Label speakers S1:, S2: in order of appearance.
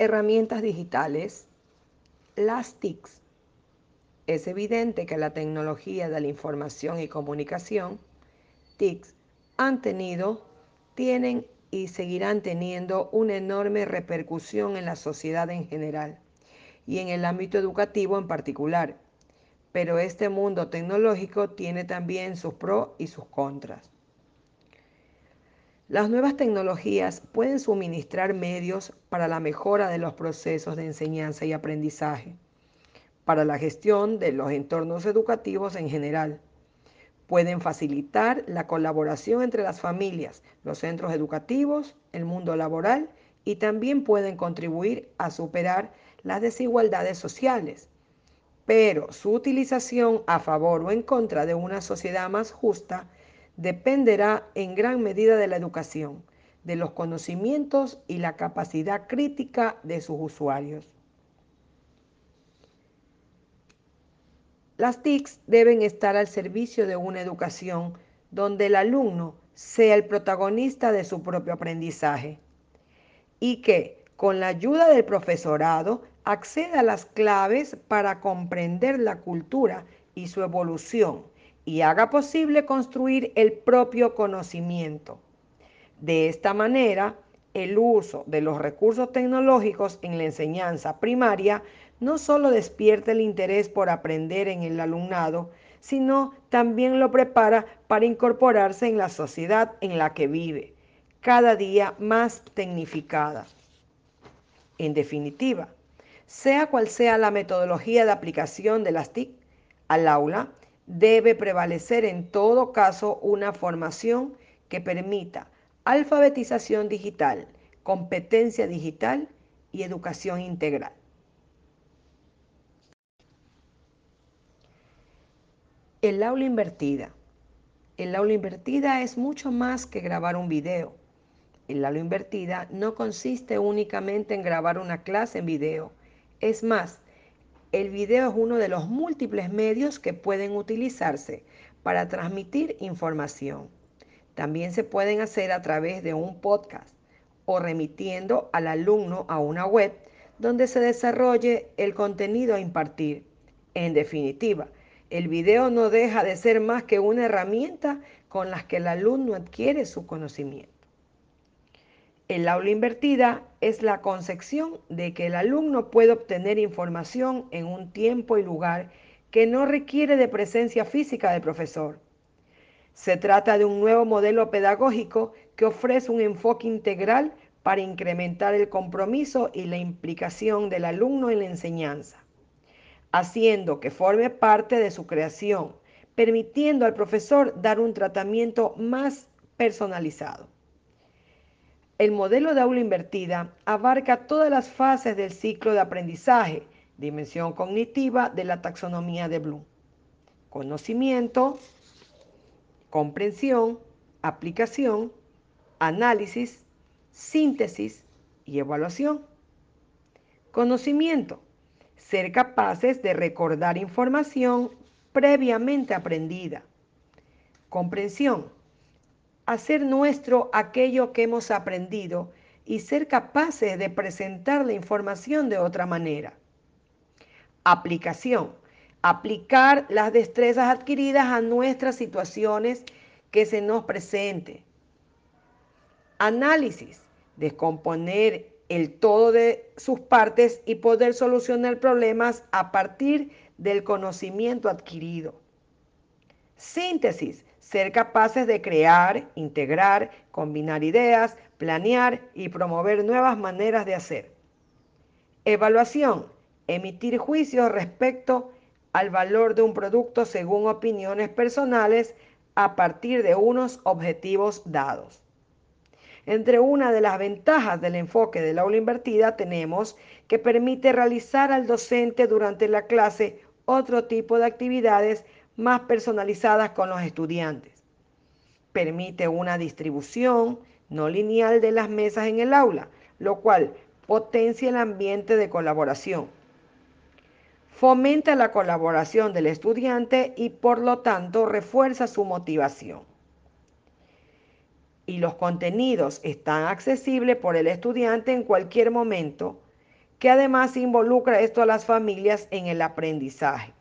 S1: Herramientas digitales, las TICs. Es evidente que la tecnología de la información y comunicación, TICs, han tenido, tienen y seguirán teniendo una enorme repercusión en la sociedad en general y en el ámbito educativo en particular. Pero este mundo tecnológico tiene también sus pros y sus contras. Las nuevas tecnologías pueden suministrar medios para la mejora de los procesos de enseñanza y aprendizaje, para la gestión de los entornos educativos en general. Pueden facilitar la colaboración entre las familias, los centros educativos, el mundo laboral y también pueden contribuir a superar las desigualdades sociales. Pero su utilización a favor o en contra de una sociedad más justa dependerá en gran medida de la educación, de los conocimientos y la capacidad crítica de sus usuarios. Las TICs deben estar al servicio de una educación donde el alumno sea el protagonista de su propio aprendizaje y que, con la ayuda del profesorado, acceda a las claves para comprender la cultura y su evolución y haga posible construir el propio conocimiento. De esta manera, el uso de los recursos tecnológicos en la enseñanza primaria no solo despierta el interés por aprender en el alumnado, sino también lo prepara para incorporarse en la sociedad en la que vive, cada día más tecnificada. En definitiva, sea cual sea la metodología de aplicación de las TIC al aula, debe prevalecer en todo caso una formación que permita alfabetización digital, competencia digital y educación integral. El aula invertida. El aula invertida es mucho más que grabar un video. El aula invertida no consiste únicamente en grabar una clase en video. Es más, el video es uno de los múltiples medios que pueden utilizarse para transmitir información. También se pueden hacer a través de un podcast o remitiendo al alumno a una web donde se desarrolle el contenido a impartir. En definitiva, el video no deja de ser más que una herramienta con la que el alumno adquiere su conocimiento. El aula invertida es la concepción de que el alumno puede obtener información en un tiempo y lugar que no requiere de presencia física del profesor. Se trata de un nuevo modelo pedagógico que ofrece un enfoque integral para incrementar el compromiso y la implicación del alumno en la enseñanza, haciendo que forme parte de su creación, permitiendo al profesor dar un tratamiento más personalizado. El modelo de aula invertida abarca todas las fases del ciclo de aprendizaje, dimensión cognitiva de la taxonomía de Bloom. Conocimiento, comprensión, aplicación, análisis, síntesis y evaluación. Conocimiento, ser capaces de recordar información previamente aprendida. Comprensión, hacer nuestro aquello que hemos aprendido y ser capaces de presentar la información de otra manera. Aplicación. Aplicar las destrezas adquiridas a nuestras situaciones que se nos presente. Análisis. Descomponer el todo de sus partes y poder solucionar problemas a partir del conocimiento adquirido. Síntesis ser capaces de crear, integrar, combinar ideas, planear y promover nuevas maneras de hacer. Evaluación, emitir juicios respecto al valor de un producto según opiniones personales a partir de unos objetivos dados. Entre una de las ventajas del enfoque del aula invertida tenemos que permite realizar al docente durante la clase otro tipo de actividades más personalizadas con los estudiantes. Permite una distribución no lineal de las mesas en el aula, lo cual potencia el ambiente de colaboración. Fomenta la colaboración del estudiante y por lo tanto refuerza su motivación. Y los contenidos están accesibles por el estudiante en cualquier momento que además involucra esto a las familias en el aprendizaje.